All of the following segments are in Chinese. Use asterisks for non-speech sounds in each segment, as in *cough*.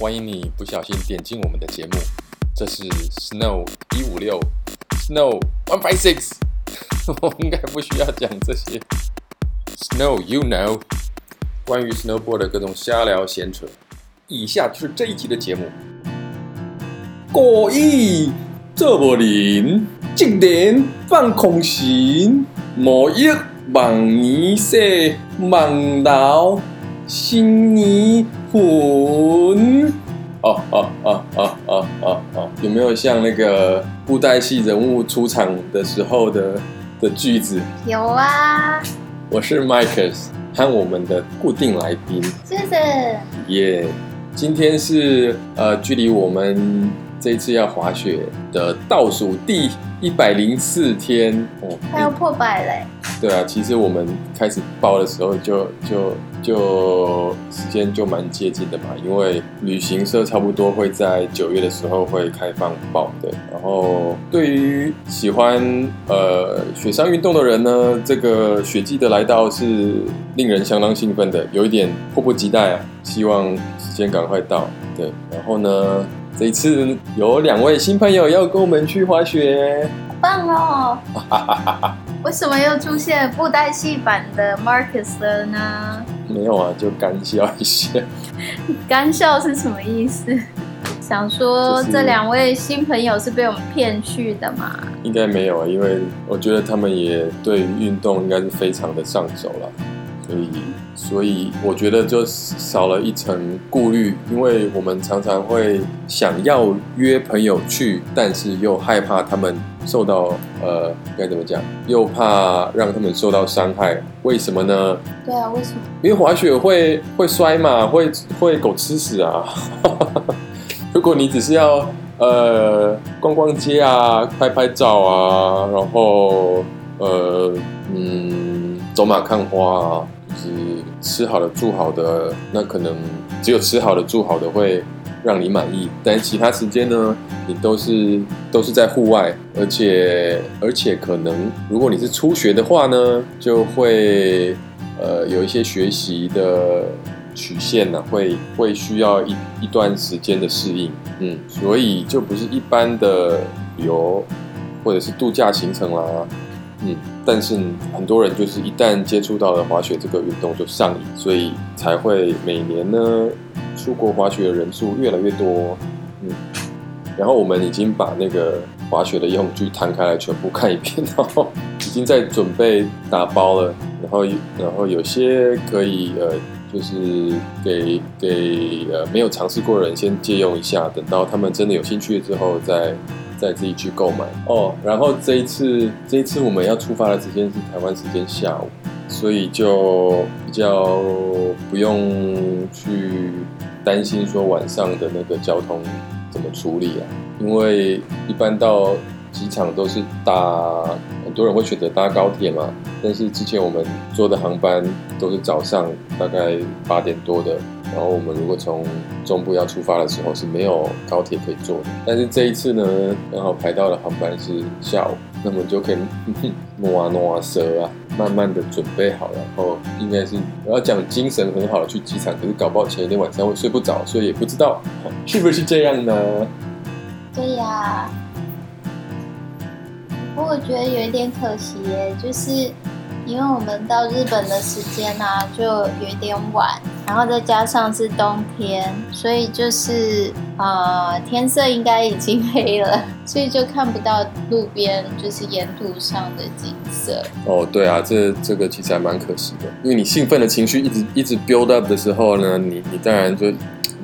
欢迎你不小心点进我们的节目，这是 Snow 一五六，Snow one five six，*laughs* 我应该不需要讲这些。Snow you know，关于 Snowboard 的各种瞎聊闲扯。以下就是这一集的节目。故意做无零，静点放空心，莫一望年岁望老，新年魂。哦哦哦哦哦哦哦，有没有像那个布袋戏人物出场的时候的的句子？有啊。我是 Makers，和我们的固定来宾。谢谢。耶，今天是呃，距离我们这一次要滑雪的倒数第一百零四天哦，快要破百嘞。对啊，其实我们开始报的时候就就就时间就蛮接近的嘛，因为旅行社差不多会在九月的时候会开放报的。然后对于喜欢呃雪上运动的人呢，这个雪季的来到是令人相当兴奋的，有一点迫不及待啊，希望时间赶快到。对，然后呢，这一次有两位新朋友要跟我们去滑雪，好棒哦！*laughs* 为什么又出现布袋戏版的 Marcus 了呢？没有啊，就干笑一下。*laughs* 干笑是什么意思？想说这两位新朋友是被我们骗去的吗？应该没有啊，因为我觉得他们也对于运动应该是非常的上手了，所以。所以我觉得就少了一层顾虑，因为我们常常会想要约朋友去，但是又害怕他们受到呃该怎么讲，又怕让他们受到伤害。为什么呢？对啊，为什么？因为滑雪会会摔嘛，会会狗吃屎啊！*laughs* 如果你只是要呃逛逛街啊，拍拍照啊，然后呃嗯走马看花啊。是吃好的住好的，那可能只有吃好的住好的会让你满意，但其他时间呢，你都是都是在户外，而且而且可能如果你是初学的话呢，就会呃有一些学习的曲线呢、会会需要一一段时间的适应，嗯，所以就不是一般的旅游或者是度假行程啦。嗯，但是很多人就是一旦接触到了滑雪这个运动就上瘾，所以才会每年呢出国滑雪的人数越来越多。嗯，然后我们已经把那个滑雪的用具摊开来全部看一遍，然后已经在准备打包了。然后然后有些可以呃，就是给给呃没有尝试过的人先借用一下，等到他们真的有兴趣之后再。再自己去购买哦。然后这一次，这一次我们要出发的时间是台湾时间下午，所以就比较不用去担心说晚上的那个交通怎么处理啊。因为一般到机场都是搭，很多人会选择搭高铁嘛。但是之前我们坐的航班都是早上大概八点多的。然后我们如果从中部要出发的时候是没有高铁可以坐的，但是这一次呢，刚好排到的航班是下午，那么就可以挪啊挪啊蛇啊，慢慢的准备好，然后应该是我要讲精神很好的去机场，可是搞不好前一天晚上会睡不着，所以也不知道是不是这样呢？对呀，不过我觉得有一点可惜耶，就是。因为我们到日本的时间呢、啊，就有一点晚，然后再加上是冬天，所以就是呃天色应该已经黑了，所以就看不到路边就是沿途上的景色。哦，对啊，这这个其实还蛮可惜的，因为你兴奋的情绪一直一直 build up 的时候呢，你你当然就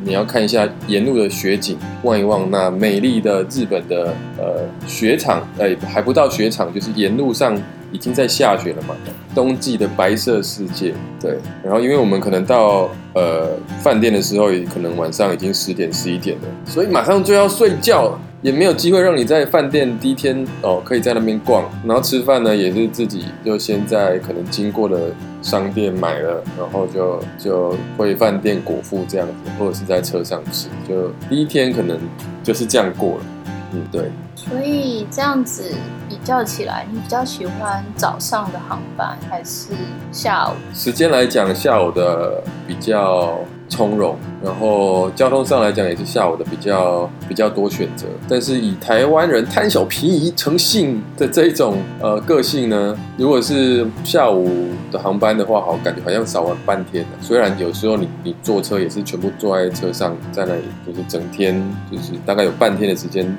你要看一下沿路的雪景，望一望那美丽的日本的呃雪场，哎还不到雪场，就是沿路上。已经在下雪了嘛？冬季的白色世界，对。然后，因为我们可能到呃饭店的时候，也可能晚上已经十点、十一点了，所以马上就要睡觉了，也没有机会让你在饭店第一天哦，可以在那边逛。然后吃饭呢，也是自己就先在可能经过的商店买了，然后就就回饭店果腹这样子，或者是在车上吃。就第一天可能就是这样过了。嗯，对。所以这样子比较起来，你比较喜欢早上的航班还是下午？时间来讲，下午的比较从容，然后交通上来讲也是下午的比较比较多选择。但是以台湾人贪小便宜成性的这一种呃个性呢，如果是下午的航班的话，好感觉好像少玩半天。虽然有时候你你坐车也是全部坐在车上，在那里就是整天就是大概有半天的时间。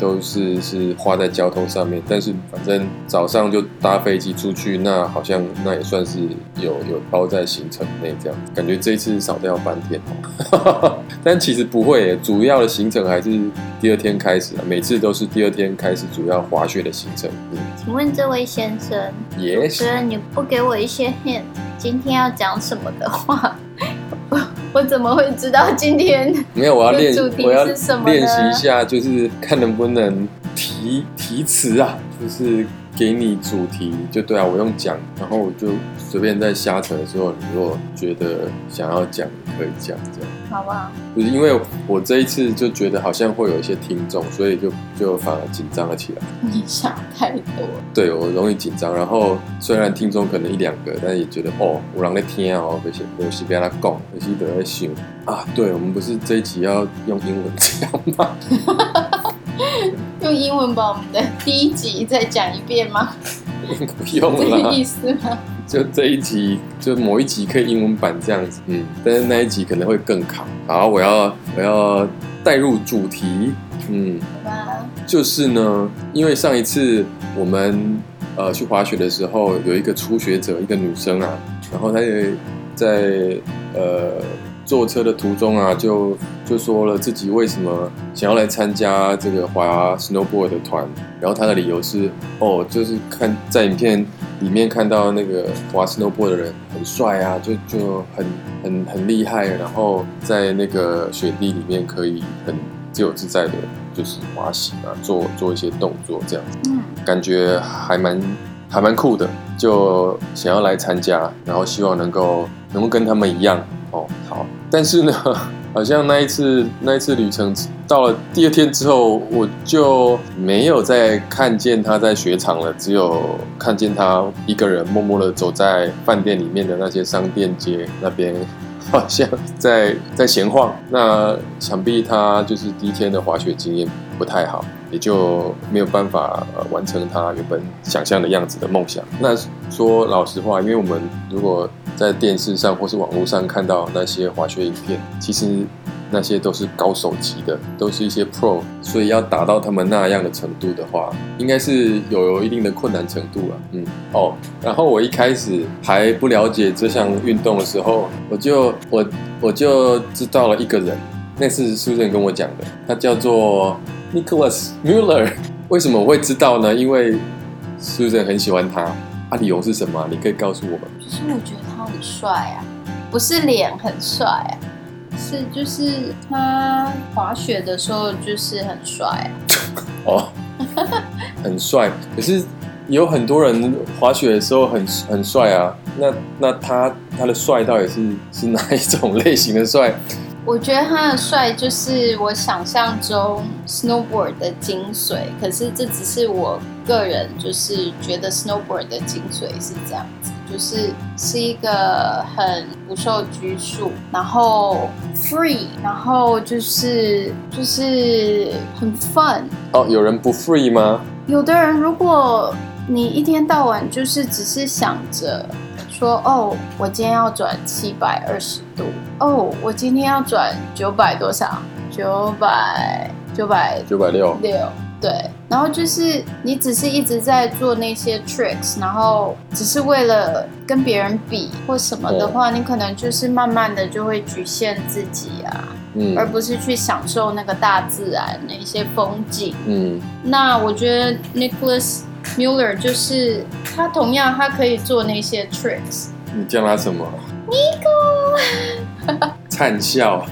都是是花在交通上面，但是反正早上就搭飞机出去，那好像那也算是有有包在行程内这样，感觉这一次少掉半天哦。*laughs* 但其实不会，主要的行程还是第二天开始啊，每次都是第二天开始主要滑雪的行程。嗯，请问这位先生虽然你不给我一些 hint，今天要讲什么的话。我怎么会知道今天 *laughs* 没有？我要练，我要练习一下，就是看能不能提提词啊，就是。给你主题就对啊，我用讲，然后我就随便在瞎扯的时候，你如果觉得想要讲，可以讲这样，好不好？就是因为我这一次就觉得好像会有一些听众，所以就就反而紧张了起来。*laughs* 你想太多。对，我容易紧张，然后虽然听众可能一两个，但也觉得哦，有人在听哦，而且有时被他讲，有时都在想啊。对，我们不是这一集要用英文讲吗？*laughs* 用英文把我们的第一集再讲一遍吗？*laughs* 不用了，这个意思吗？就这一集，就某一集可以英文版这样子，嗯，但是那一集可能会更卡。好，我要我要带入主题，嗯，好吧，就是呢，因为上一次我们呃去滑雪的时候，有一个初学者，一个女生啊，然后她也在呃。坐车的途中啊，就就说了自己为什么想要来参加这个滑 snowboard 的团，然后他的理由是，哦，就是看在影片里面看到那个滑 snowboard 的人很帅啊，就就很很很厉害，然后在那个雪地里面可以很自由自在的，就是滑行啊，做做一些动作这样子，嗯，感觉还蛮还蛮酷的，就想要来参加，然后希望能够能够跟他们一样。哦，好，但是呢，*laughs* 好像那一次那一次旅程到了第二天之后，我就没有再看见他在雪场了，只有看见他一个人默默的走在饭店里面的那些商店街那边，*laughs* 好像在在闲晃。那想必他就是第一天的滑雪经验不太好，也就没有办法呃完成他原本想象的样子的梦想。那说老实话，因为我们如果在电视上或是网络上看到那些滑雪影片，其实那些都是高手级的，都是一些 pro，所以要达到他们那样的程度的话，应该是有，一定的困难程度了。嗯，哦，然后我一开始还不了解这项运动的时候，我就我我就知道了一个人，那是苏建跟我讲的，他叫做 Nicholas Mueller。为什么我会知道呢？因为 Susan 很喜欢他，啊，理由是什么？你可以告诉我们。就是我觉得他。很帅啊，不是脸很帅啊，是就是他滑雪的时候就是很帅啊。*laughs* 哦，很帅。可是有很多人滑雪的时候很很帅啊。那那他他的帅到底是是哪一种类型的帅？我觉得他的帅就是我想象中 snowboard 的精髓。可是这只是我个人就是觉得 snowboard 的精髓是这样子。就是是一个很不受拘束，然后 free，然后就是就是很 fun。哦，有人不 free 吗？有的人，如果你一天到晚就是只是想着说，哦，我今天要转七百二十度，哦，我今天要转九百多少？九百九百九百六六。对，然后就是你只是一直在做那些 tricks，然后只是为了跟别人比或什么的话，你可能就是慢慢的就会局限自己啊，嗯，而不是去享受那个大自然那一些风景，嗯。那我觉得 Nicholas Mueller 就是他，同样他可以做那些 tricks。你叫他什么？Nico。灿笑。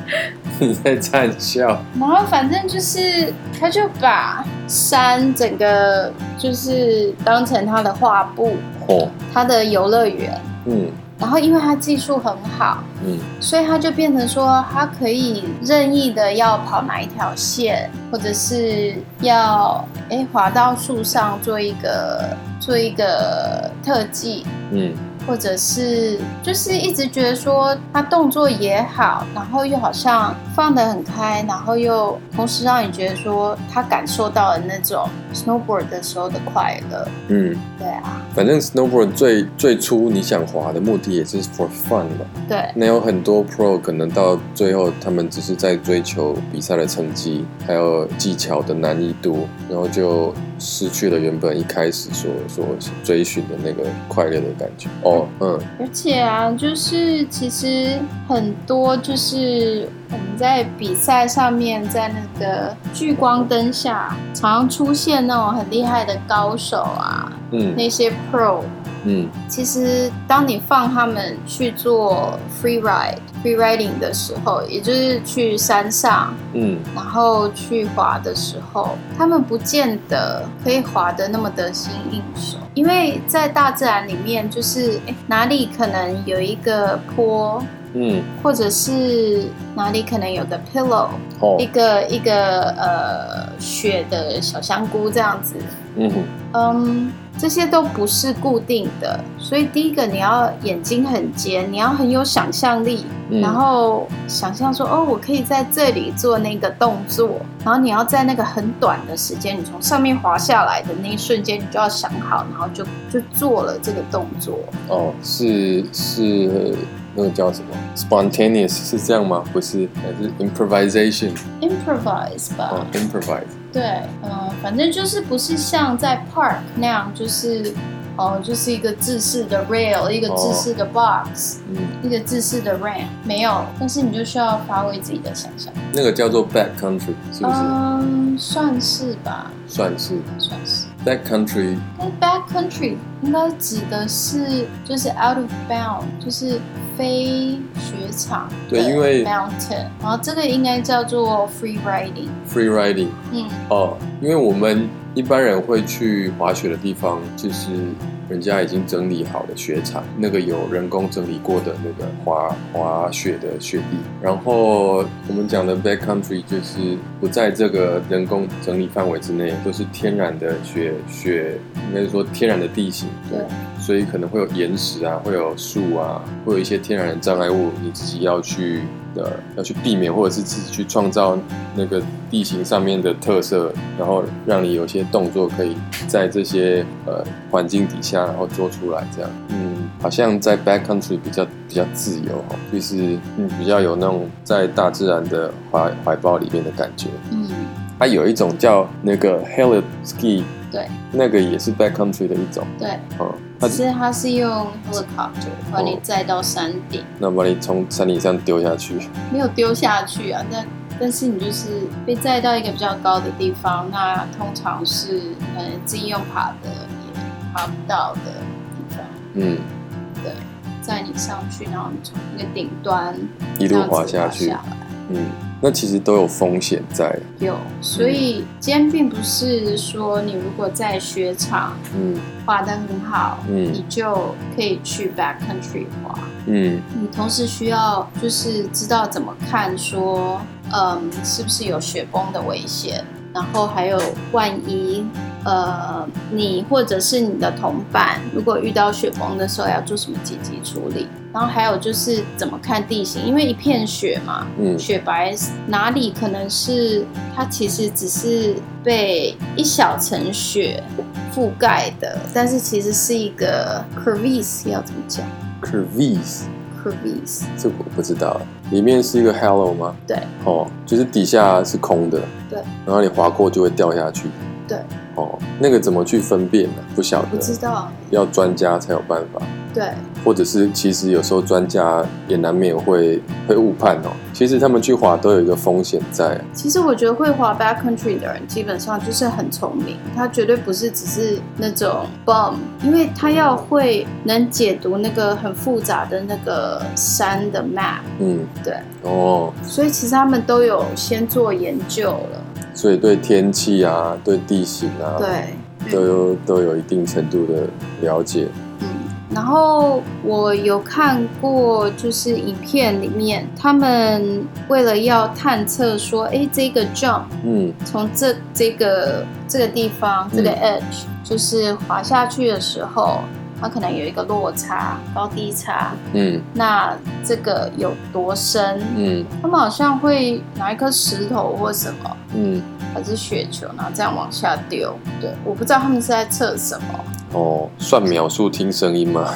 你在灿笑，然后反正就是，他就把山整个就是当成他的画布，哦，他的游乐园，嗯，然后因为他技术很好，嗯，所以他就变成说，他可以任意的要跑哪一条线，或者是要哎滑到树上做一个做一个特技，嗯。或者是就是一直觉得说他动作也好，然后又好像放得很开，然后又同时让你觉得说他感受到了那种 snowboard 的时候的快乐。嗯，对啊，反正 snowboard 最最初你想滑的目的也是 for fun 嘛。对，那有很多 pro 可能到最后他们只是在追求比赛的成绩，还有技巧的难易度，然后就失去了原本一开始所所追寻的那个快乐的感觉。哦，嗯，而且啊，就是其实很多就是我们在比赛上面，在那个聚光灯下，常常出现那种很厉害的高手啊，嗯，那些 pro。嗯，其实当你放他们去做 free ride、free riding 的时候，也就是去山上，嗯，然后去滑的时候，他们不见得可以滑得那么得心应手，因为在大自然里面，就是哪里可能有一个坡，嗯，或者是哪里可能有个 pillow，哦，一个一个呃雪的小香菇这样子，嗯。嗯。这些都不是固定的，所以第一个你要眼睛很尖，你要很有想象力，嗯、然后想象说哦，我可以在这里做那个动作，然后你要在那个很短的时间，你从上面滑下来的那一瞬间，你就要想好，然后就就做了这个动作。哦，是是那个叫什么？Spontaneous 是这样吗？不是，还是 improvisation？Improvise 吧。哦，improvise。对，嗯、呃，反正就是不是像在 park 那样，就是哦、呃，就是一个制式的 rail，一个制式的 box，、哦、一个制式的 ramp，没有，但是你就需要发挥自己的想象。那个叫做 back country，是不是？嗯，算是吧。算是。算是。back country。那 back country 应该指的是就是 out of bound，就是。非雪场，对，因为 mountain，然后这个应该叫做 free riding。free riding，嗯，哦，因为我们一般人会去滑雪的地方，就是人家已经整理好的雪场，那个有人工整理过的那个滑滑雪的雪地。然后我们讲的 back country 就是不在这个人工整理范围之内，都是天然的雪雪，应该是说天然的地形。对。所以可能会有岩石啊，会有树啊，会有一些天然的障碍物，你自己要去的要去避免，或者是自己去创造那个地形上面的特色，然后让你有些动作可以在这些呃环境底下，然后做出来这样。嗯，好像在 backcountry 比较比较自由哦，就是嗯比较有那种在大自然的怀怀抱里面的感觉。嗯，它有一种叫那个 heli ski，对，那个也是 backcountry 的一种。对，嗯。只是它是用 helicopter 把你载到山顶，那把你从山顶上丢下去？没有丢下去啊，但但是你就是被载到一个比较高的地方，那通常是呃自己用爬的也爬不到的地方。嗯，对，载你上去，然后你从那个顶端一路滑下去。嗯。那其实都有风险在，有，所以今天并不是说你如果在雪场，嗯，滑得很好，嗯，你就可以去 backcountry 滑，嗯，你同时需要就是知道怎么看说，嗯，是不是有雪崩的危险，然后还有万一。呃，你或者是你的同伴，如果遇到雪崩的时候，要做什么紧急处理？然后还有就是怎么看地形，因为一片雪嘛，嗯，雪白哪里可能是它其实只是被一小层雪覆盖的，但是其实是一个 crevice，要怎么讲？crevice，crevice，这我不知道，里面是一个 hollow 吗？对，哦，就是底下是空的，对，然后你滑过就会掉下去，对。哦，那个怎么去分辨呢？不晓得，不知道，要专家才有办法。对，或者是其实有时候专家也难免会会误判哦。其实他们去滑都有一个风险在。其实我觉得会滑 backcountry 的人基本上就是很聪明，他绝对不是只是那种 bum，因为他要会能解读那个很复杂的那个山的 map。嗯，对。哦，所以其实他们都有先做研究了。所以对天气啊，对地形啊，对，都有都有一定程度的了解。嗯，然后我有看过，就是影片里面，他们为了要探测说，哎，这个 jump，嗯，从这这个这个地方，这个 edge，嗯，就是滑下去的时候，它可能有一个落差，高低差。嗯，那这个有多深？嗯，他们好像会拿一颗石头或什么，嗯，还是雪球，然后这样往下丢。对，我不知道他们是在测什么。哦，算秒数听声音吗？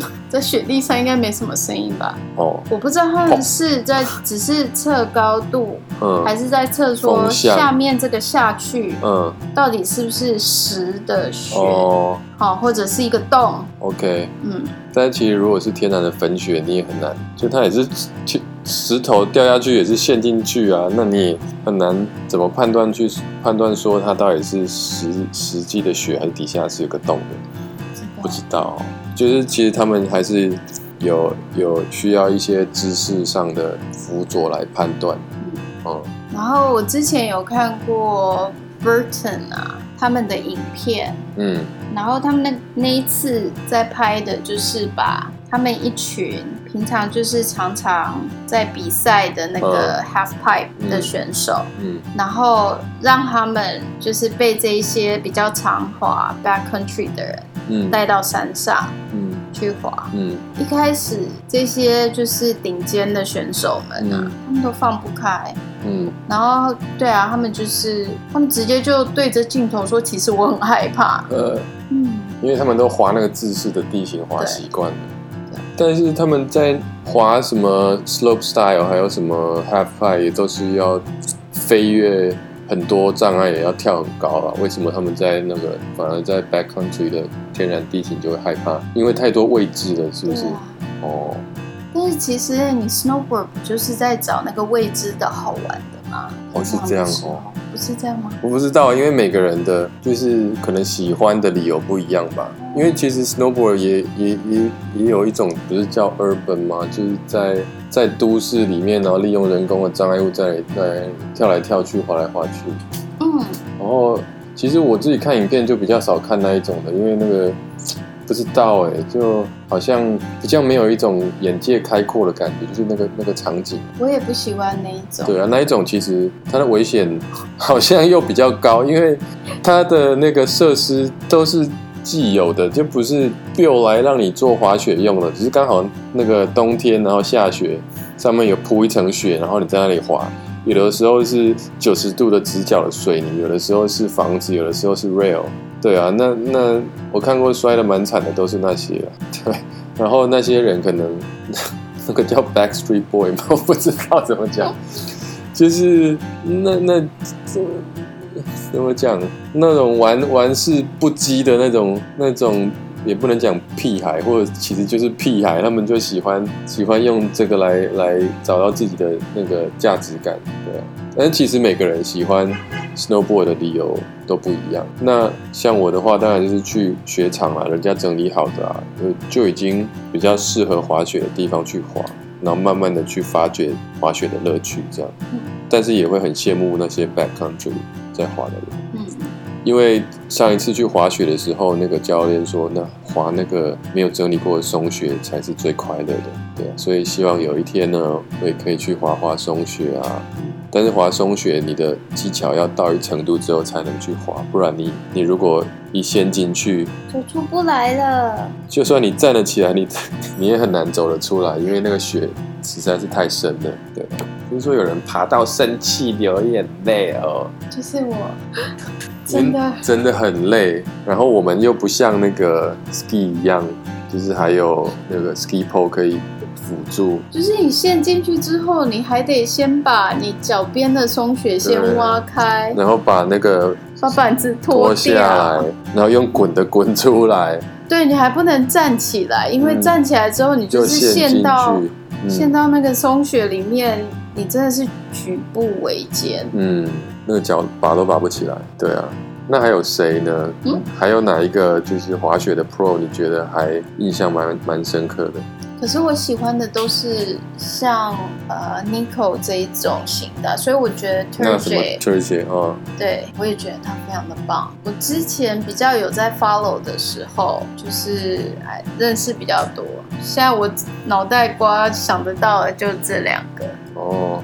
*laughs* 在雪地上应该没什么声音吧？哦，我不知道他们是在只是测高度，嗯，还是在测说下面这个下去，嗯，到底是不是实的雪？哦，好，或者是一个洞？OK，嗯，但其实如果是天然的粉雪，你也很难，就它也是石头掉下去也是陷进去啊，那你也很难怎么判断去判断说它到底是实实际的雪还是底下是有个洞的？不知道。就是其实他们还是有有需要一些知识上的辅佐来判断，嗯。然后我之前有看过 Burton 啊他们的影片，嗯。然后他们那那一次在拍的就是把他们一群平常就是常常在比赛的那个 Half Pipe 的选手，嗯。然后让他们就是被这一些比较常滑 Backcountry 的人。嗯，带到山上，嗯，去滑，嗯，一开始这些就是顶尖的选手们啊，嗯，他们都放不开，嗯，然后对啊，他们就是他们直接就对着镜头说，其实我很害怕，呃，嗯，因为他们都滑那个自式的地形滑习惯。了，对，但是他们在滑什么 slope style，还有什么 half pipe 也都是要飞跃。很多障碍也要跳很高啊，为什么他们在那个反而在 backcountry 的天然地形就会害怕？因为太多未知了，是不是？啊、哦。但是其实你 snowboard 不就是在找那个未知的好玩的吗？哦，是这样哦。不是这样吗？我不知道，因为每个人的就是可能喜欢的理由不一样吧。因为其实 snowboard 也也也也有一种不是叫 urban 吗？就是在在都市里面，然后利用人工的障碍物在在跳来跳去、滑来滑去。嗯，然后其实我自己看影片就比较少看那一种的，因为那个。不知道哎，就好像比较没有一种眼界开阔的感觉，就是那个那个场景。我也不喜欢那一种。对啊，那一种其实它的危险 *laughs* 好像又比较高，因为它的那个设施都是既有的，就不是 build 来让你做滑雪用的，只是刚好那个冬天然后下雪，上面有铺一层雪，然后你在那里滑。有的时候是九十度的直角的水泥，有的时候是房子，有的时候是 rail。对啊，那那我看过摔得蛮惨的，都是那些。对，然后那些人可能 *laughs* 那个叫 Backstreet Boy 吗？我不知道怎么讲，就是那那这 *laughs* 怎么讲？那种玩玩世不羁的那种那种，也不能讲屁孩，或者其实就是屁孩，他们就喜欢喜欢用这个来来找到自己的那个价值感，对。但其实每个人喜欢 snowboard 的理由都不一样。那像我的话，当然就是去雪场啊，人家整理好的啊，就就已经比较适合滑雪的地方去滑，然后慢慢的去发掘滑雪的乐趣，这样。但是也会很羡慕那些 backcountry 在滑的人。嗯。因为上一次去滑雪的时候，那个教练说，那滑那个没有整理过的松雪才是最快乐的。对啊，所以希望有一天呢，我也可以去滑滑松雪啊。但是滑松雪，你的技巧要到一程度之后才能去滑，不然你你如果一陷进去就出不来了。就算你站得起来，你 *laughs* 你也很难走得出来，因为那个雪实在是太深了。对，听说有人爬到生气流眼泪哦。就是我，真的真的很累。然后我们又不像那个 ski 一样，就是还有那个 ski pole 可以。辅助就是你陷进去之后，你还得先把你脚边的松雪先挖开，然后把那个把板子脱下来，然后用滚的滚出来。对，你还不能站起来，因为站起来之后你就是陷到陷到那个松雪里面，你真的是举步维艰。嗯，那个脚拔都拔不起来。对啊，那还有谁呢？嗯，还有哪一个就是滑雪的 Pro？你觉得还印象蛮蛮深刻的？可是我喜欢的都是像呃 Nico 这一种型的，所以我觉得 Terry，Terry 啊，对，我也觉得他非常的棒。我之前比较有在 follow 的时候，就是哎认识比较多。现在我脑袋瓜想得到的就这两个。哦。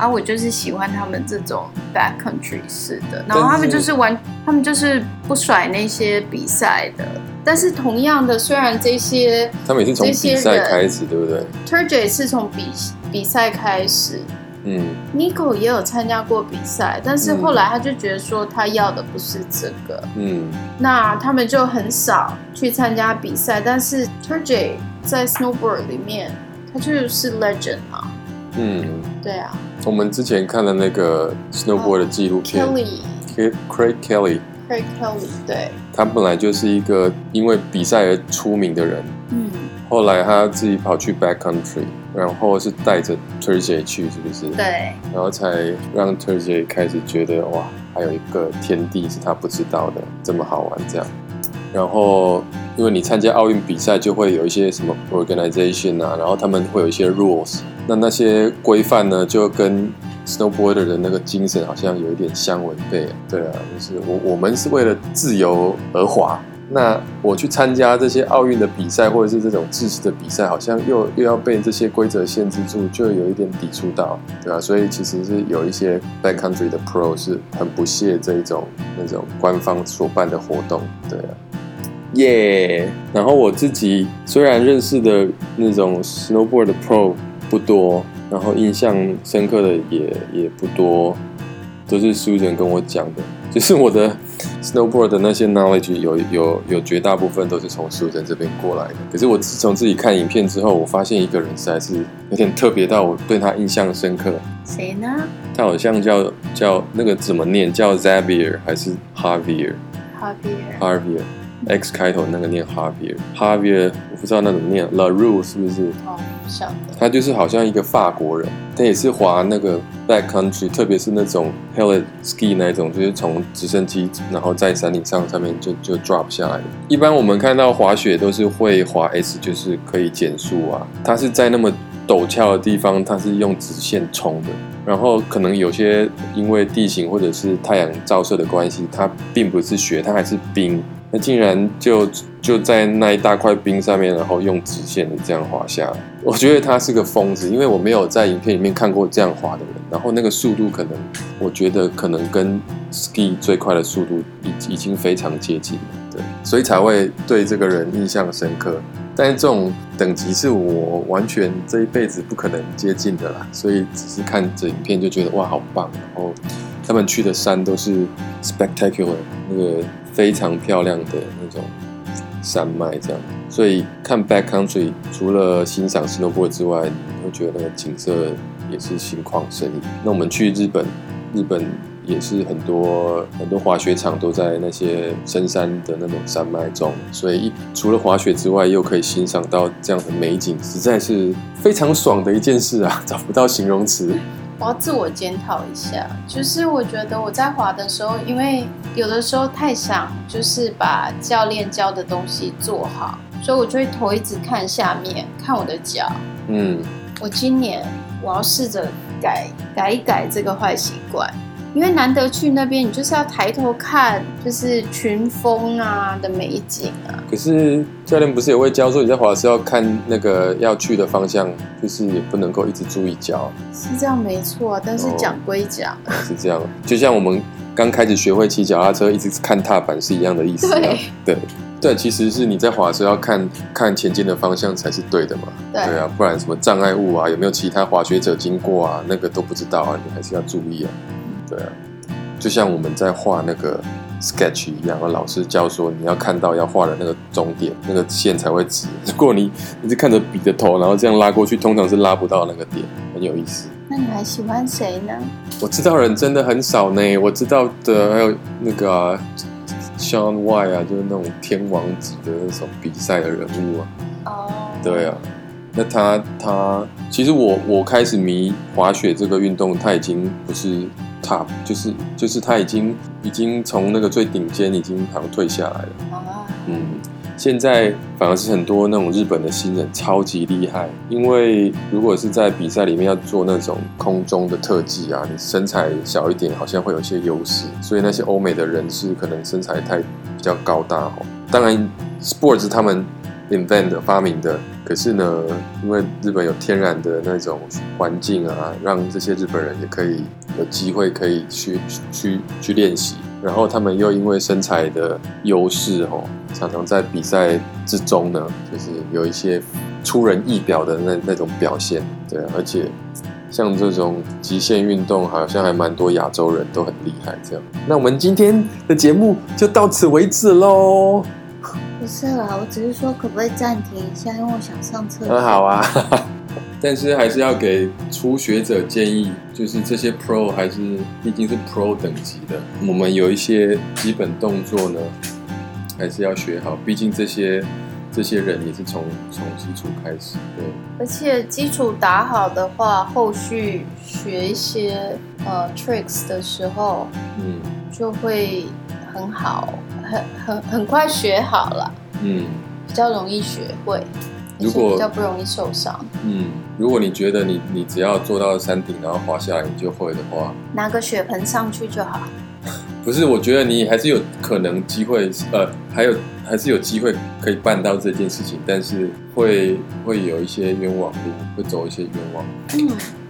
啊，我就是喜欢他们这种 backcountry 式的，然后他们就是玩，他们就是不甩那些比赛的。但是同样的，虽然这些他们也是从比赛开始，对不对？Turgid 是从比比赛开始。嗯，Nico 也有参加过比赛，但是后来他就觉得说他要的不是这个。嗯，那他们就很少去参加比赛，但是 Turgid 在 snowboard 里面，他就是 legend 嘛。嗯，对啊。我们之前看的那个 snowboard 的纪录片，Kelly，Craig Kelly，Craig Kelly，对。他本来就是一个因为比赛而出名的人。嗯。后来他自己跑去 backcountry。然后是带着 Turgid 去，是不是？对。然后才让 Turgid 开始觉得哇，还有一个天地是他不知道的，这么好玩这样。然后因为你参加奥运比赛，就会有一些什么 organization 啊，然后他们会有一些 rules，那那些规范呢，就跟 snowboarder 的那个精神好像有一点相违背。对啊，就是我我们是为了自由而滑。那我去参加这些奥运的比赛，或者是这种制式的比赛，好像又又要被这些规则限制住，就有一点抵触到，对吧、啊？所以其实是有一些 backcountry 的 pro 是很不屑这一种那种官方所办的活动，对啊，耶、yeah！然后我自己虽然认识的那种 snowboard 的 pro 不多，然后印象深刻的也也不多，都是 Susan 跟我讲的，就是我的。Snowboard 的那些 knowledge 有有有绝大部分都是从 Susan 这边过来的。可是我自从自己看影片之后，我发现一个人实在是有点特别到我对他印象深刻。谁呢？他好像叫叫那个怎么念？叫 Xavier 还是 Javier？Javier。X 开头那个念 Javier，Javier 我不知道那怎么念，Larue 是不是？哦，不晓得。他就是好像一个法国人，他也是滑那个 backcountry，特别是那种 hellet ski 那种，就是从直升机然后在山顶上上面就就 drop 下来的。一般我们看到滑雪都是会滑 S，就是可以减速啊。他是在那么陡峭的地方，他是用直线冲的。然后可能有些因为地形或者是太阳照射的关系，它并不是雪，它还是冰。那竟然就就在那一大块冰上面，然后用直线的这样滑下来，我觉得他是个疯子，因为我没有在影片里面看过这样滑的人。然后那个速度可能，我觉得可能跟 ski 最快的速度已已经非常接近了，所以才会对这个人印象深刻。但是这种等级是我完全这一辈子不可能接近的啦，所以只是看这影片就觉得哇，好棒！然后他们去的山都是 spectacular 那个。非常漂亮的那种山脉，这样，所以看 backcountry 除了欣赏新加坡之外，你会觉得那个景色也是心旷神怡。那我们去日本，日本也是很多很多滑雪场都在那些深山的那种山脉中，所以除了滑雪之外，又可以欣赏到这样的美景，实在是非常爽的一件事啊！*laughs* 找不到形容词。我要自我检讨一下，就是我觉得我在滑的时候，因为有的时候太想就是把教练教的东西做好，所以我就会头一直看下面，看我的脚。嗯，我今年我要试着改改一改这个坏习惯。因为难得去那边，你就是要抬头看，就是群峰啊的美景啊。可是教练不是也会教说，你在滑的时候要看那个要去的方向，就是也不能够一直注意脚。是这样没错啊，但是讲归讲，哦，是这样。就像我们刚开始学会骑脚踏车，一直看踏板是一样的意思啊。对对对，其实是你在滑的时候要看看前进的方向才是对的嘛。对，对啊，不然什么障碍物啊，有没有其他滑雪者经过啊，那个都不知道啊，你还是要注意啊。对啊，就像我们在画那个 sketch 一样，老师教说你要看到要画的那个终点，那个线才会直。如果你你是看着笔的头，然后这样拉过去，通常是拉不到那个点，很有意思。那你还喜欢谁呢？我知道人真的很少呢。我知道的还有那个、啊、Shaun White 啊，就是那种天王级的那种比赛的人物啊。哦、oh.。对啊。那他他其实我我开始迷滑雪这个运动，他已经不是 top，就是就是他已经已经从那个最顶尖已经好像退下来了。嗯，现在反而是很多那种日本的新人超级厉害，因为如果是在比赛里面要做那种空中的特技啊，你身材小一点好像会有一些优势，所以那些欧美的人士可能身材太比较高大哦。当然，sports 他们 invent 的发明的。可是呢，因为日本有天然的那种环境啊，让这些日本人也可以有机会可以去去去练习。然后他们又因为身材的优势哦，常常在比赛之中呢，就是有一些出人意表的那那种表现。对，而且像这种极限运动，好像还蛮多亚洲人都很厉害。这样，那我们今天的节目就到此为止喽。不是啦，我只是说可不可以暂停一下，因为我想上厕所。很好啊，*laughs* 但是还是要给初学者建议，就是这些 Pro 还是毕竟是 Pro 等级的，我们有一些基本动作呢，还是要学好。毕竟这些这些人也是从从基础开始，对。而且基础打好的话，后续学一些呃 tricks 的时候，嗯，就会很好。很很很快学好了，嗯，比较容易学会，如果比较不容易受伤，嗯，如果你觉得你你只要坐到山顶，然后滑下来你就会的话，拿个血盆上去就好。*laughs* 不是，我觉得你还是有可能机会，呃，还有还是有机会可以办到这件事情，但是会会有一些冤枉路，会走一些冤枉。嗯，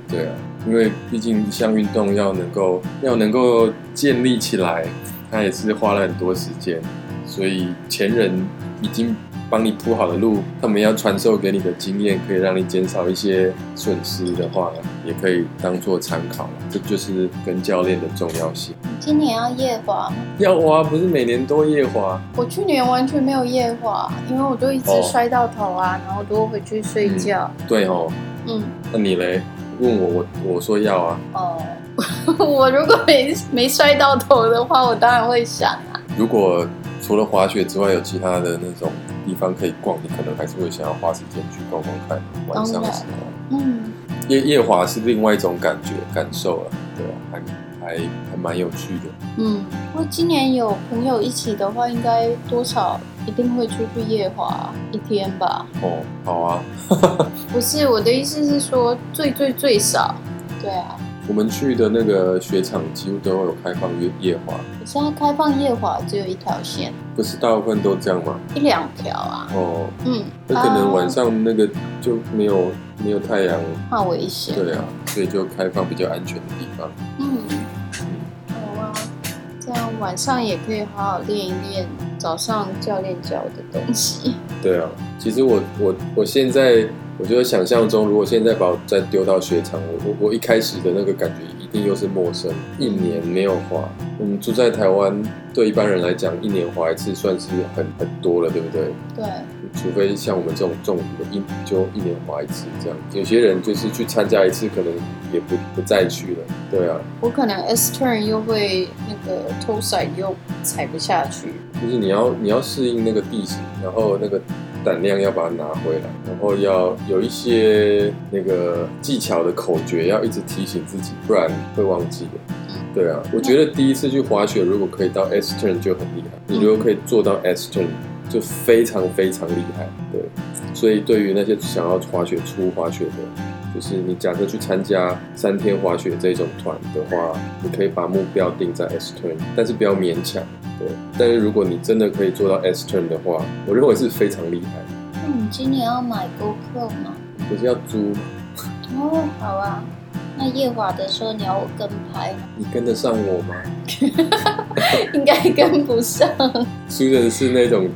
对啊，因为毕竟一项运动要能够要能够建立起来。它也是花了很多时间，所以前人已经帮你铺好的路，他们要传授给你的经验，可以让你减少一些损失的话，也可以当做参考。这就是跟教练的重要性。你今年要夜滑吗？要滑，不是每年都夜滑。我去年完全没有夜滑，因为我都一直摔到头啊，哦、然后都回去睡觉。嗯、对哦。嗯。那你嘞？问我，我我说要啊。哦。*laughs* 我如果没没摔到头的话，我当然会想啊。如果除了滑雪之外有其他的那种地方可以逛，你可能还是会想要花时间去逛逛看。晚上的时候，嗯，夜夜滑是另外一种感觉感受了，对啊，还还还蛮有趣的。嗯，如果今年有朋友一起的话，应该多少一定会出去夜滑一天吧？哦，好啊。*laughs* 不是，我的意思是说最最最少，对啊。我们去的那个雪场几乎都有开放夜夜滑。现在开放夜滑只有一条线，不是大部分都这样吗？一两条啊。哦，嗯，那可能晚上那个就没有、啊、没有太阳，怕危险。对啊，所以就开放比较安全的地方。嗯，嗯好啊，这样晚上也可以好好练一练早上教练教的东西。对啊，其实我我我现在。我觉得想象中，如果现在把我再丢到雪场，我我我一开始的那个感觉一定又是陌生。一年没有滑，我们住在台湾，对一般人来讲，一年滑一次算是很很多了，对不对？对。除非像我们这种重的，一就一年滑一次这样。有些人就是去参加一次，可能也不不再去了。对啊。我可能 S turn 又会那个 toe side 又踩不下去。就是你要你要适应那个地形，然后那个。胆量要把它拿回来，然后要有一些那个技巧的口诀，要一直提醒自己，不然会忘记的。对啊，我觉得第一次去滑雪，如果可以到 S turn 就很厉害。你如果可以做到 S turn，就非常非常厉害。对，所以对于那些想要滑雪、初滑雪的，就是你假设去参加三天滑雪这种团的话，你可以把目标定在 S turn，但是不要勉强。对，但是如果你真的可以做到 S turn 的话，我认为是非常厉害。那你今年要买 GoPro 吗？不是要租吗？哦，好啊。那夜滑的时候你要我跟拍吗？你跟得上我吗？*laughs* 应该跟不上。*laughs* Susan 是那种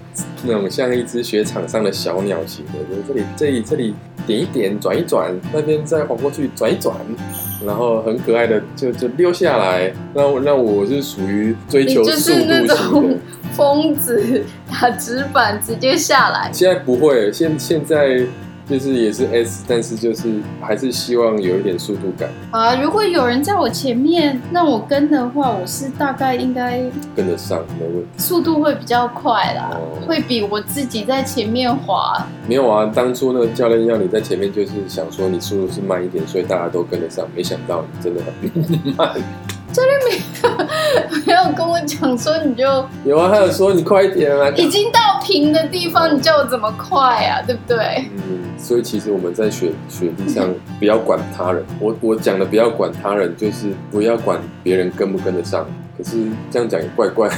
那种像一只雪场上的小鸟型的，就是这里这里这里点一点，转一转，那边再滑过去转一转。然后很可爱的就就溜下来，那那我是属于追求速度型的。疯子打直板直接下来。现在不会，现现在。就是也是 S，但是就是还是希望有一点速度感啊。如果有人在我前面，让我跟的话，我是大概应该跟得上，没问题。速度会比较快啦，哦、会比我自己在前面滑。没有啊，当初那个教练要你在前面，就是想说你速度是慢一点，所以大家都跟得上。没想到你真的很慢。教练没有 *laughs* 没有跟我讲说你就有啊，还有说你快一点啊，*laughs* 已经到。平的地方，你叫我怎么快啊？对不对？嗯，所以其实我们在雪雪地上不要管他人。我我讲的不要管他人，就是不要管别人跟不跟得上。可是这样讲也怪怪的。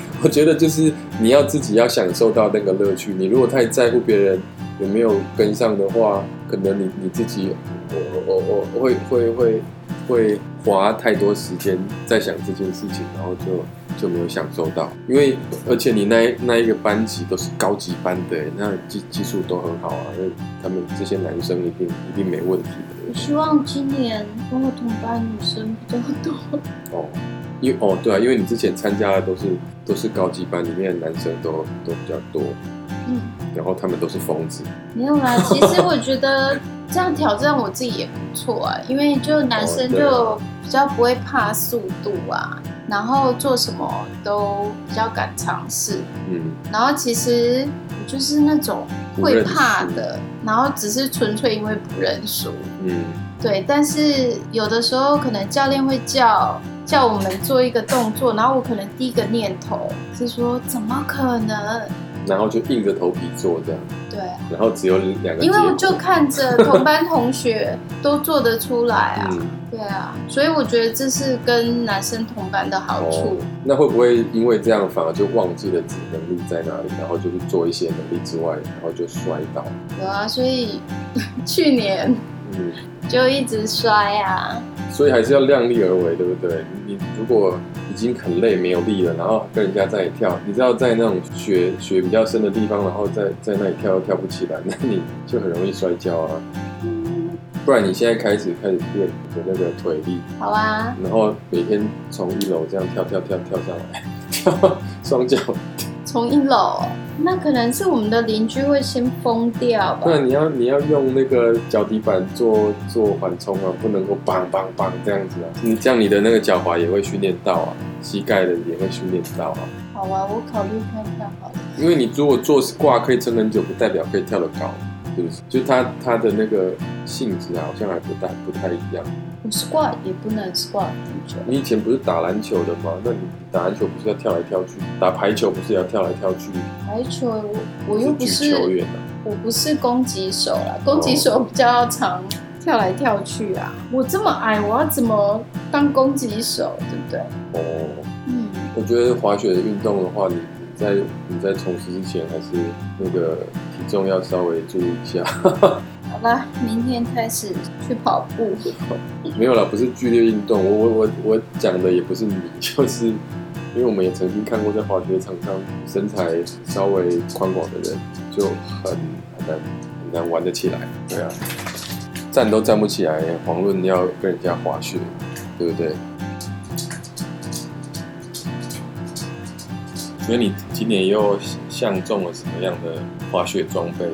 *laughs* 我觉得就是你要自己要享受到那个乐趣。你如果太在乎别人有没有跟上的话，可能你你自己，我我我我会会会会花太多时间在想这件事情，然后就。就没有享受到，因为而且你那那一个班级都是高级班的，那技技术都很好啊，那他们这些男生一定一定没问题的。我希望今年跟我同班女生比较多。哦，因为哦对啊，因为你之前参加的都是都是高级班，里面的男生都都比较多。嗯，然后他们都是疯子。没有啦，其实我觉得这样挑战我自己也不错啊，因为就男生就比较不会怕速度啊。然后做什么都比较敢尝试，嗯，然后其实我就是那种会怕的，然后只是纯粹因为不认输，嗯，对。但是有的时候可能教练会叫叫我们做一个动作，然后我可能第一个念头是说怎么可能？然后就硬着头皮做这样，对。然后只有两个，因为我就看着 *laughs* 同班同学都做得出来啊。嗯对啊，所以我觉得这是跟男生同班的好处。哦，那会不会因为这样反而就忘记了自己能力在哪里，然后就是做一些能力之外，然后就摔倒？有啊，所以 *laughs* 去年嗯就一直摔啊。所以还是要量力而为，对不对？你如果已经很累没有力了，然后跟人家在跳，你知道在那种雪雪比较深的地方，然后在在那里跳又跳不起来，*laughs* 那你就很容易摔跤啊。不然你现在开始开始练你的那个腿力，好啊。然后每天从一楼这样跳跳跳跳上来，*laughs* 跳双脚。从一楼，那可能是我们的邻居会先疯掉吧？对，你要你要用那个脚底板做做缓冲啊，不能够棒棒棒这样子啊。你这样你的那个脚踝也会训练到啊，膝盖的也会训练到啊。好啊，我考虑看看好了。因为你如果做挂可以撑很久，不代表可以跳得高。是不是？就他他的那个性质好像还不太不太一样。squat 也不能 squat 很久。你以前不是打篮球的吗？那你打篮球不是要跳来跳去？打排球不是要跳来跳去？排球我我又不是球员啊，我不是攻击手啦，攻击手比较常跳来跳去啊。我这么矮，我要怎么当攻击手？对不对？哦，嗯，我觉得滑雪的运动的话，你你。在你在从事之前，还是那个体重要稍微注意一下。*laughs* 好吧，明天开始去跑步。*laughs* 没有啦，不是剧烈运动。我我我我讲的也不是你，就是因为我们也曾经看过在滑雪场上身材稍微宽广的人，就很很难很难玩得起来。对啊，站都站不起来，遑论要跟人家滑雪，对不对？所以你今年又相中了什么样的滑雪装备？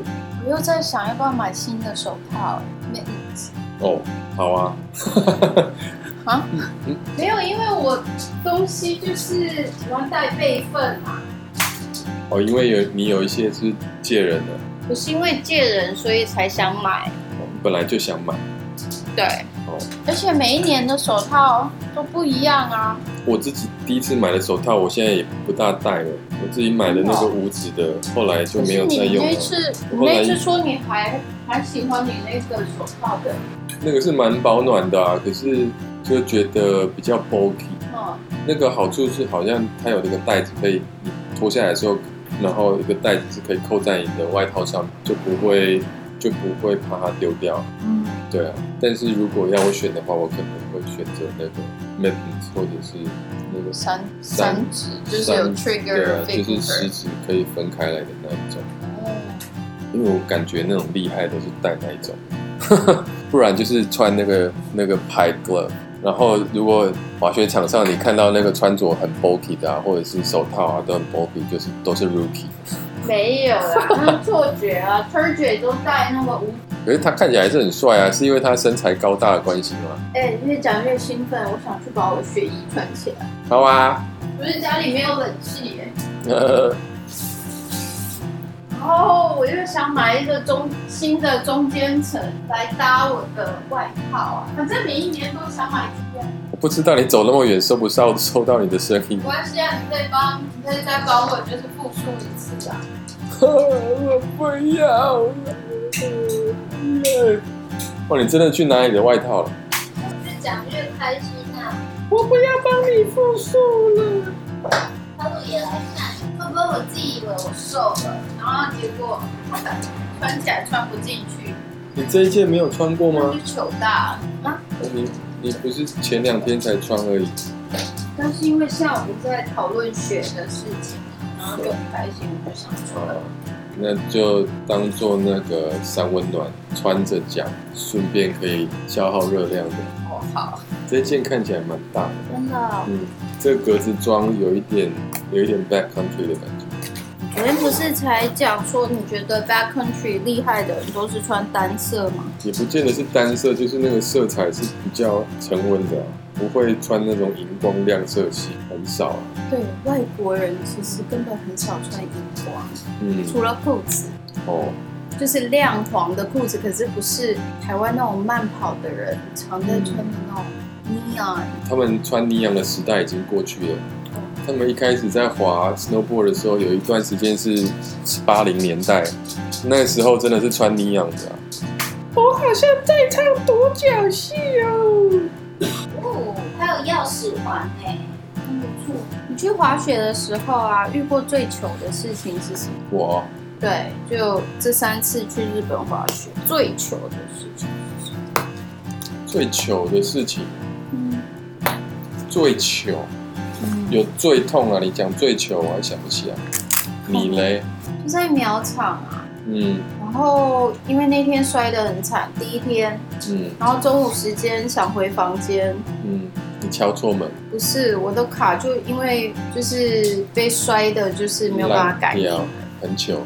我又在想要不要买新的手套。没哦，好啊。啊？嗯，没有，因为我东西就是喜欢带备份嘛。哦，因为有你有一些是借人的。不是因为借人，所以才想买。本来就想买。对。哦。而且每一年的手套都不一样啊。我自己第一次买的手套，我现在也不大戴了。我自己买的那个五指的，后来就没有再用了。你那次，你那次说你还还喜欢你那个手套的？那个是蛮保暖的啊，可是就觉得比较 bulky。嗯。那个好处是好像它有那个袋子，可以你脱下来的时候，然后一个袋子是可以扣在你的外套上，就不会就不会怕它丢掉。嗯。对啊，但是如果要我选的话，我可能会选择那个 mittens 或者是那个三三指，就是有 trigger，对啊，就是食指可以分开来的那一种。哦。因为我感觉那种厉害都是戴那一种，*laughs* 不然就是穿那个那个 pied glove。然后如果滑雪场上你看到那个穿着很 bulky 的啊，或者是手套啊都很 bulky，就是都是 rookie。没有啦，那错觉啊，Turgid 都戴那么无。可是他看起来还是很帅啊，是因为他身材高大的关系吗？哎、欸，越讲越兴奋，我想去把我的雪衣穿起来。好啊。不是家里没有冷气耶。呃。*laughs* 然后我又想买一个中新的中间层来搭我的外套啊，反正每一年都想买一件。我不知道你走那么远收不收收到你的声音。没关系啊，你可以帮，你可以再帮我就是复述一次啊。*laughs* 我不要了。哇，你真的去拿你的外套了？越讲越开心啊！我不要帮你复述了。他说也来看，会不会我自己以为我瘦了，然后结果穿起来穿不进去？你这一件没有穿过吗？就糗大啊！你你不是前两天才穿而已？但是因为像我们在讨论雪的事情，然后就很开心，我就想穿。那就当做那个三温暖，穿着讲，顺便可以消耗热量的。哦，好。这件看起来蛮大的。真的、哦。嗯，这个格子装有一点，有一点 backcountry 的感觉。昨天不是才讲说，你觉得 backcountry 厉害的人都是穿单色吗？也不见得是单色，就是那个色彩是比较沉稳的、啊，不会穿那种荧光亮色系，很少、啊。对，外国人其实根本很少穿荧光，嗯，除了裤子，哦，就是亮黄的裤子，可是不是台湾那种慢跑的人常在穿的那种 neon。他们穿 neon 的时代已经过去了。他们一开始在滑 snowboard 的时候，有一段时间是八零年代，那时候真的是穿 neon 的、啊。我好像在唱独角戏哦。哦，还有钥匙环哎，很不错。你去滑雪的时候啊，遇过最糗的事情是什么？我。对，就这三次去日本滑雪，最糗的事情是什么？最糗的事情。嗯。最糗。有最痛啊！你讲最糗，我还想不起来。你嘞？就在苗场啊。嗯。然后因为那天摔得很惨，第一天。嗯。然后中午时间想回房间。嗯。你敲错门？不是，我的卡就因为就是被摔的，就是没有办法改掉。很糗。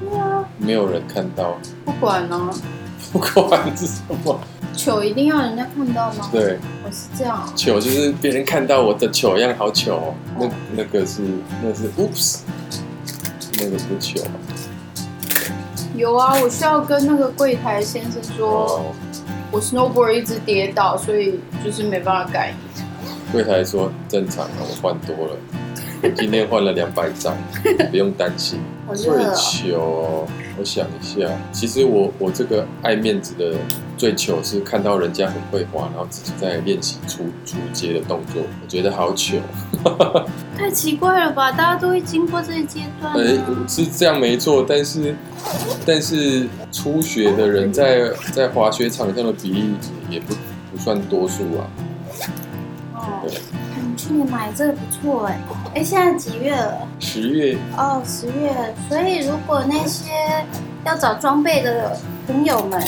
对啊。没有人看到。不管呢。*laughs* 不管是什么。糗一定要人家看到吗？对。我是这样。糗就是别人看到我的糗样好糗哦。那那个是那是 oops，那个是糗。有啊，我需要跟那个柜台先生说，哦、我 snowboard 一直跌倒，所以就是没办法改。柜台说正常啊，我换多了，我今天换了两百张，*laughs* 不用担心。最糗，我想一下，其实我我这个爱面子的最糗是看到人家很会滑，然后自己在练习出出街的动作，我觉得好糗。*laughs* 太奇怪了吧？大家都会经过这一阶段。呃，是这样没错，但是但是初学的人在在滑雪场上的比例也不不算多数啊。哦。去年买这个不错哎，哎，现在几月了？十月。哦，十月。所以如果那些要找装备的朋友们，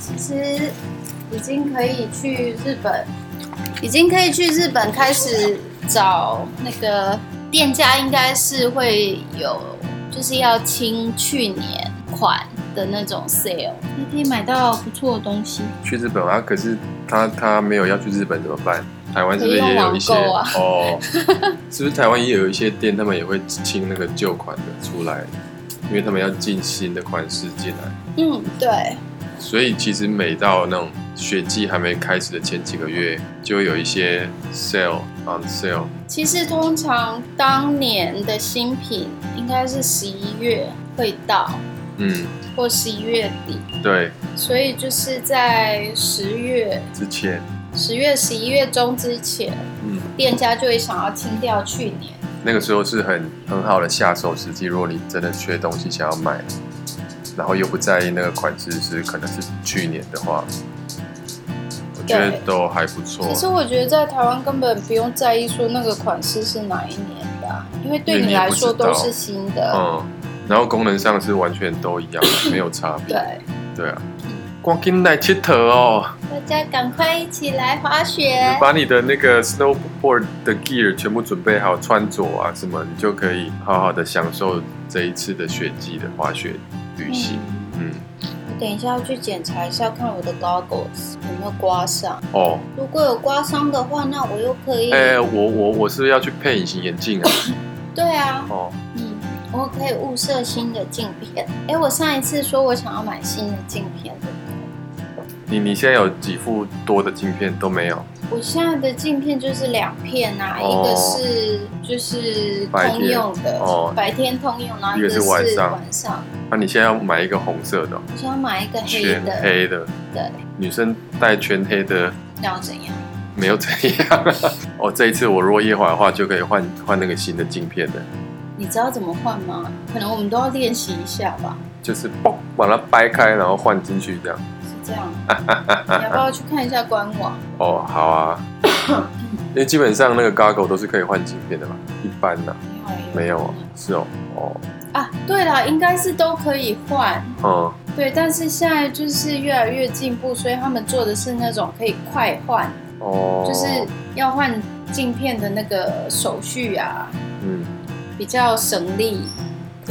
其实已经可以去日本，已经可以去日本开始找那个店家，应该是会有，就是要清去年款的那种 sale，你可以买到不错的东西。去日本啊？可是他他没有要去日本怎么办？台湾是不是也有一些、啊、哦？是不是台湾也有一些店，他们也会清那个旧款的出来，因为他们要进新的款式进来。嗯，对。所以其实每到那种雪季还没开始的前几个月，就会有一些 sale on sale。其实通常当年的新品应该是十一月会到，嗯，或十一月底。对。所以就是在十月之前。十月、十一月中之前，嗯，店家就会想要清掉去年。那个时候是很很好的下手时机。如果你真的缺东西想要买，然后又不在意那个款式是可能是去年的话，我觉得都还不错。其实我觉得在台湾根本不用在意说那个款式是哪一年的啊，因为对你来说都是新的。嗯，然后功能上是完全都一样，没有差别。对，对啊。光进来铁头哦！大家赶快一起来滑雪！把你的那个 snowboard 的 gear 全部准备好，穿着啊什么，你就可以好好的享受这一次的雪季的滑雪旅行。嗯，嗯，我等一下要去检查一下，看我的 goggles 有没有刮伤哦。如果有刮伤的话，那我又可以……哎、欸，我我我是不是要去配隐形眼镜啊？*coughs* 对啊。哦。嗯，我可以物色新的镜片。哎、欸，我上一次说我想要买新的镜片的。你你现在有几副多的镜片都没有？我现在的镜片就是两片啊，哦、一个是就是通用的，哦，白天通用，然后一个是晚上。晚上。那、啊、你现在要买一个红色的？我想要买一个黑的。全黑的。对。女生戴全黑的要怎样？没有怎样。*laughs* 哦，这一次我如果夜华的话，就可以换换那个新的镜片的。你知道怎么换吗？可能我们都要练习一下吧。就是嘣，把它掰开，然后换进去这样。这样，你要不要去看一下官网？哦，好啊，*coughs* 因为基本上那个 Goggle 都是可以换镜片的嘛，一般的，没有啊，是哦，哦，啊，对了，应该是都可以换，嗯，对，但是现在就是越来越进步，所以他们做的是那种可以快换，哦，就是要换镜片的那个手续啊，嗯，比较省力。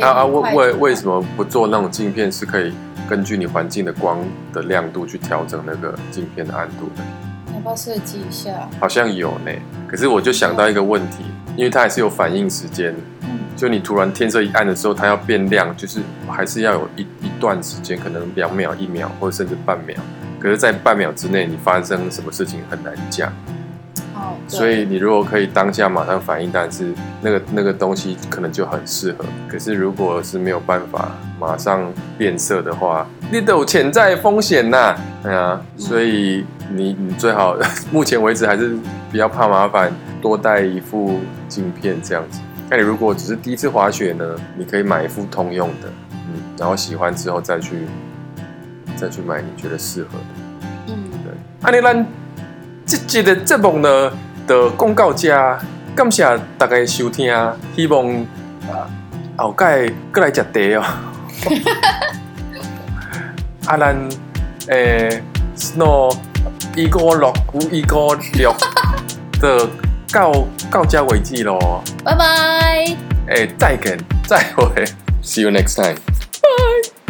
啊啊，为为为什么不做那种镜片是可以？根据你环境的光的亮度去调整那个镜片的暗度的，要不要设计一下？好像有呢，可是我就想到一个问题，因为它还是有反应时间，嗯，就你突然天色一暗的时候，它要变亮，就是还是要有一一段时间，可能两秒、一秒，或者甚至半秒。可是，在半秒之内，你发生什么事情很难讲。所以你如果可以当下马上反应，但是那个那个东西可能就很适合。可是如果是没有办法马上变色的话，你都有潜在风险呐。对啊，所以你你最好 *laughs* 目前为止还是比较怕麻烦，多带一副镜片这样子。那你如果只是第一次滑雪呢，你可以买一副通用的，嗯，然后喜欢之后再去再去买你觉得适合的。嗯，对。阿尼兰。这集的节目呢，就广告这，感谢大家收听，希望啊后盖过来吃茶哦。*laughs* 啊，咱诶，Snow 一个六五一个六的到到家为止咯。拜拜。诶，再见，再会，See you next time。Bye.。